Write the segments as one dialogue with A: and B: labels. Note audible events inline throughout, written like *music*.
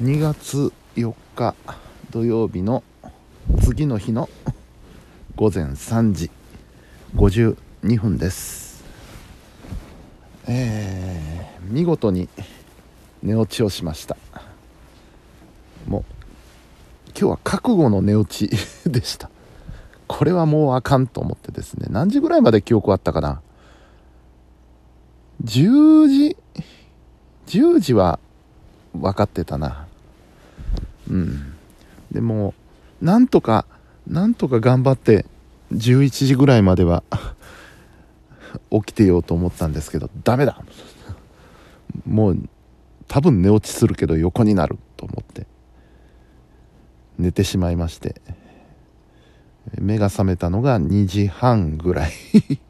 A: 2月4日土曜日の次の日の午前3時52分です。えー、見事に寝落ちをしました。もう今日は覚悟の寝落ち *laughs* でした。これはもうあかんと思ってですね。何時ぐらいまで記憶あったかな？10時10時は分かってたな。うん。でもなんとかなんとか頑張って11時ぐらいまでは *laughs* 起きてようと思ったんですけどダメだ。もう多分寝落ちするけど横になると思って寝てしまいまして目が覚めたのが2時半ぐらい。*laughs*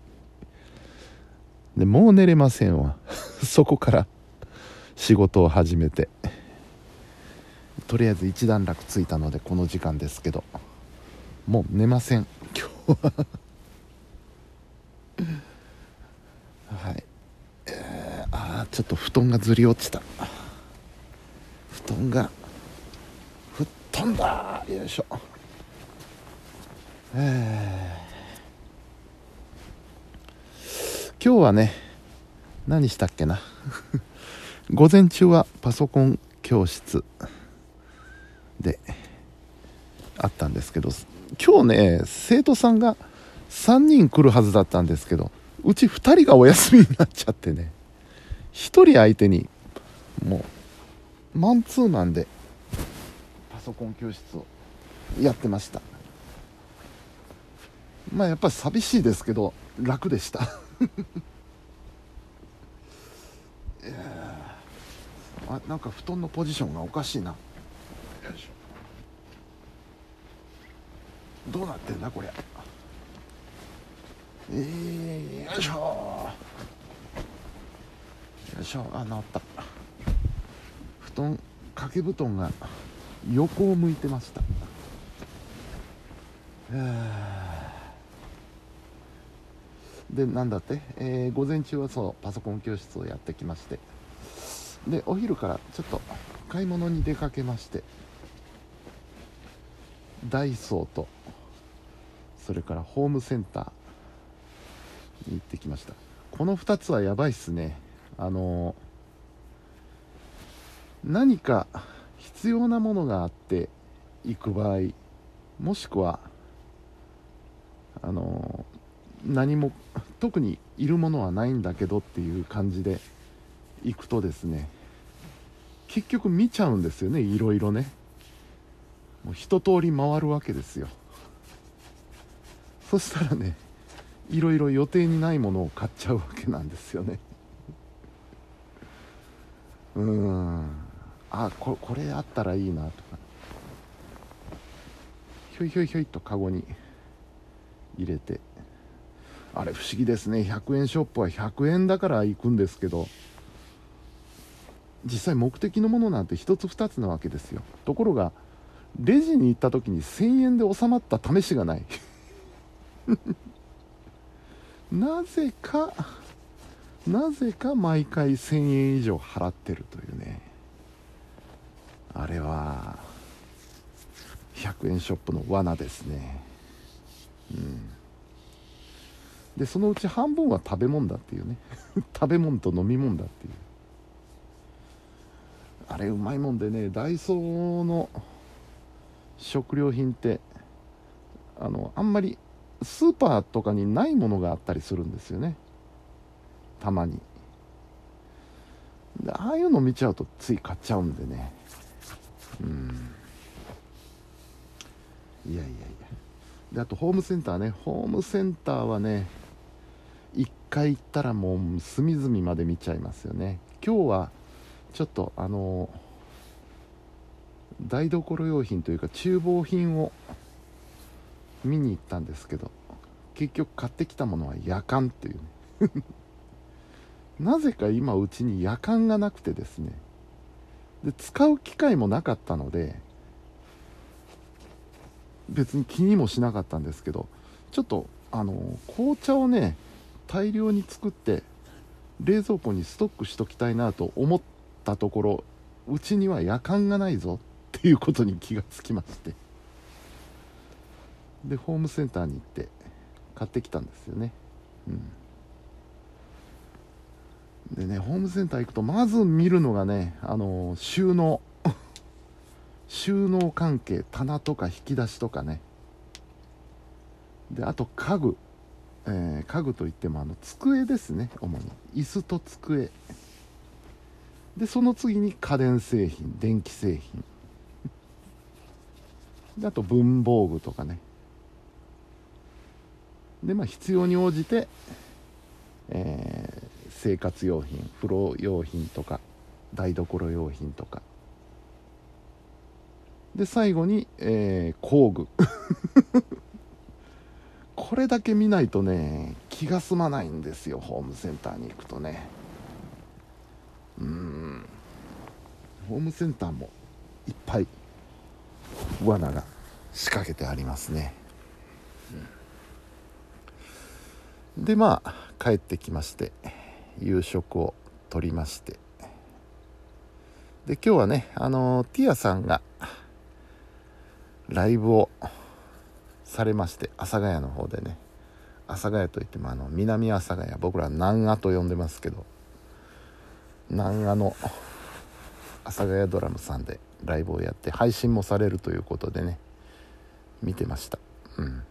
A: でもう寝れませんわ。*laughs* そこから仕事を始めて。とりあえず一段落ついたのでこの時間ですけど。もう寝ません。今日は。*laughs* はい。えー、あちょっと布団がずり落ちた。布団が。吹っ飛んだ。よいしょ。えー、今日はね何したっけな。*laughs* 午前中はパソコン教室であったんですけど今日ね生徒さんが3人来るはずだったんですけどうち2人がお休みになっちゃってね1人相手にもうマンツーマンでパソコン教室をやってました。まあやっぱり寂しいですけど楽でした。い *laughs* やあなんか布団のポジションがおかしいな。しどうなってんだこれえー、よいしょ。よいしょ。あ治った。布団掛け布団が横を向いてました。でなんだって、えー、午前中はそうパソコン教室をやってきまして。でお昼からちょっと買い物に出かけましてダイソーとそれからホームセンターに行ってきました。この2つはやばいっすね。あの何か必要なものがあって行く場合もしくはあの何も特にいるものはないんだけどっていう感じで行くとですね結局見ちゃうんですよねいろいろね。もう一通り回るわけですよ。そしたらねいろいろ予定にないものを買っちゃうわけなんですよね。うん。あここれあったらいいなとか。ひょいひょいひょいとカゴに入れて。あれ不思議ですね。100円ショップは100円だから行くんですけど。実際目的のものなんて1つ2つなわけですよ。ところがレジに行った時に1000円で収まった試しがない。*laughs* なぜかなぜか毎回1000円以上払ってるというね。あれは100円ショップの罠ですね。うん。でそのうち半分は食べ物だっていうね。*laughs* 食べ物と飲み物だっていう。あれうまいもんでねダイソーの食料品ってあのあんまりスーパーとかにないものがあったりするんですよね。たまに。でああいうの見ちゃうとつい買っちゃうんでね。うん。いやいやいや。であとホームセンターね。ホームセンターはね1回行ったらもう隅々まで見ちゃいますよね。今日はちょっとあの台所用品というか厨房品を見に行ったんですけど結局買ってきたものは夜間っていうね。*laughs* なぜか今うちに夜間がなくてですね。で使う機会もなかったので別に気にもしなかったんですけどちょっとあの紅茶をね大量に作って冷蔵庫にストックしときたいなと思ったところうちには夜間がないぞっていうことに気がつきまして。でホームセンターに行って買ってきたんですよね。うん。でねホームセンター行くとまず見るのがねあの収納。*laughs* 収納関係棚とか引き出しとかね。であと家具、えー家具といってもあの机ですね主に。椅子と机。でその次に家電製品電気製品。であと文房具とかね。でまあ必要に応じて、えー生活用品風呂用品とか台所用品とか。で最後に、えー工具。*laughs* これだけ見ないとね気が済まないんですよホームセンターに行くとねうんホームセンターもいっぱい罠が仕掛けてありますね、うん。でまあ帰ってきまして夕食をとりまして。で今日はねあのティアさんがライブをされまして阿佐ヶ谷の方でね。阿佐ヶ谷といってもあの南阿佐ヶ谷僕ら南阿と呼んでますけど。南阿の阿佐ヶ谷ドラムさんでライブをやって配信もされるということでね。見てました。うん。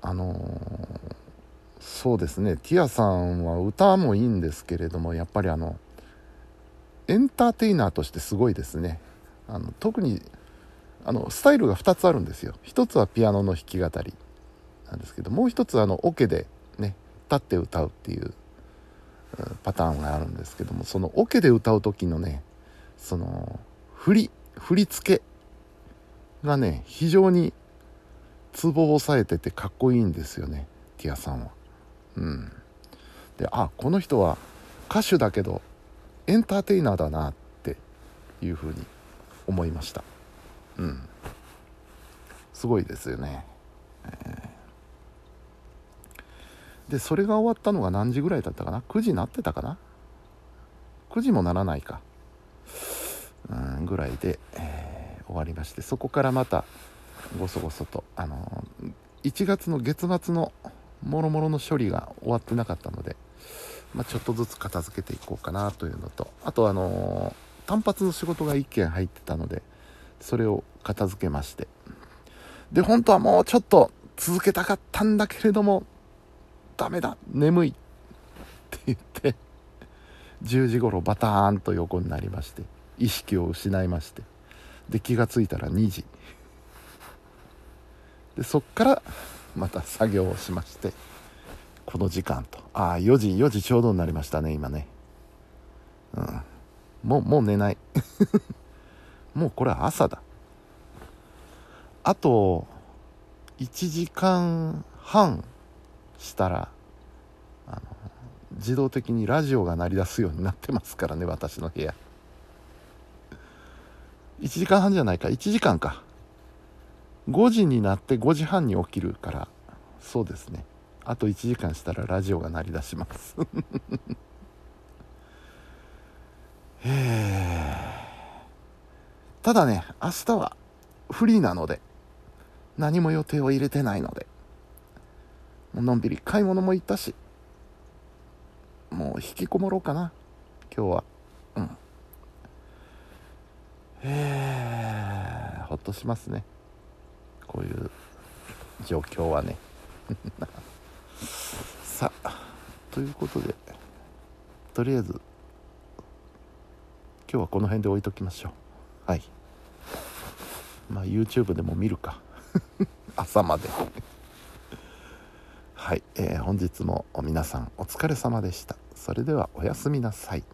A: あのーそうですね。ティアさんは歌もいいんですけれどもやっぱりあのエンターテイナーとしてすごいですね。あの特にあのスタイルが2つあるんですよ。一つはピアノの弾き語りなんですけどもう一つはあのオケでね立って歌うっていうパターンがあるんですけどもそのオケで歌う時のねその振り振り付けがね非常にツボを押さえててかっこいいんですよねティアさんは。うん。であこの人は歌手だけどエンターテイナーだなっていうふうに思いました。うん。すごいですよね、えー。でそれが終わったのが何時ぐらいだったかな？9時になってたかな？9時もならないか。うんぐらいで、えー終わりましてそこからまたごそごそとあの1月の月末のもろもろの処理が終わってなかったので、まあ、ちょっとずつ片付けていこうかなというのとあとあの単発の仕事が1件入ってたのでそれを片付けまして。で本当はもうちょっと続けたかったんだけれどもダメだ眠い。って言って10時頃バターンと横になりまして意識を失いましてで気がついたら2時。でそっからまた作業をしましてこの時間と。ああ4時4時ちょうどになりましたね今ね。うん。もうもう寝ない。*laughs* もうこれは朝だ。あと1時間半したら自動的にラジオが鳴り出すようになってますからね私の部屋。1時間半じゃないか。1時間か。5時になって5時半に起きるから。そうですね。あと1時間したらラジオが鳴り出します。*laughs* ただね明日はフリーなので。何も予定を入れてないので。のんびり買い物も行ったし。引きこもろうかな。今日は。うん。へえほっとしますね。こういう状況はね。*laughs* さあということでとりあえず今日はこの辺で置いときましょう。はい。まあ YouTube でも見るか。*laughs* 朝まで。はい、えー本日も皆さんお疲れ様でした。それではおやすみなさい。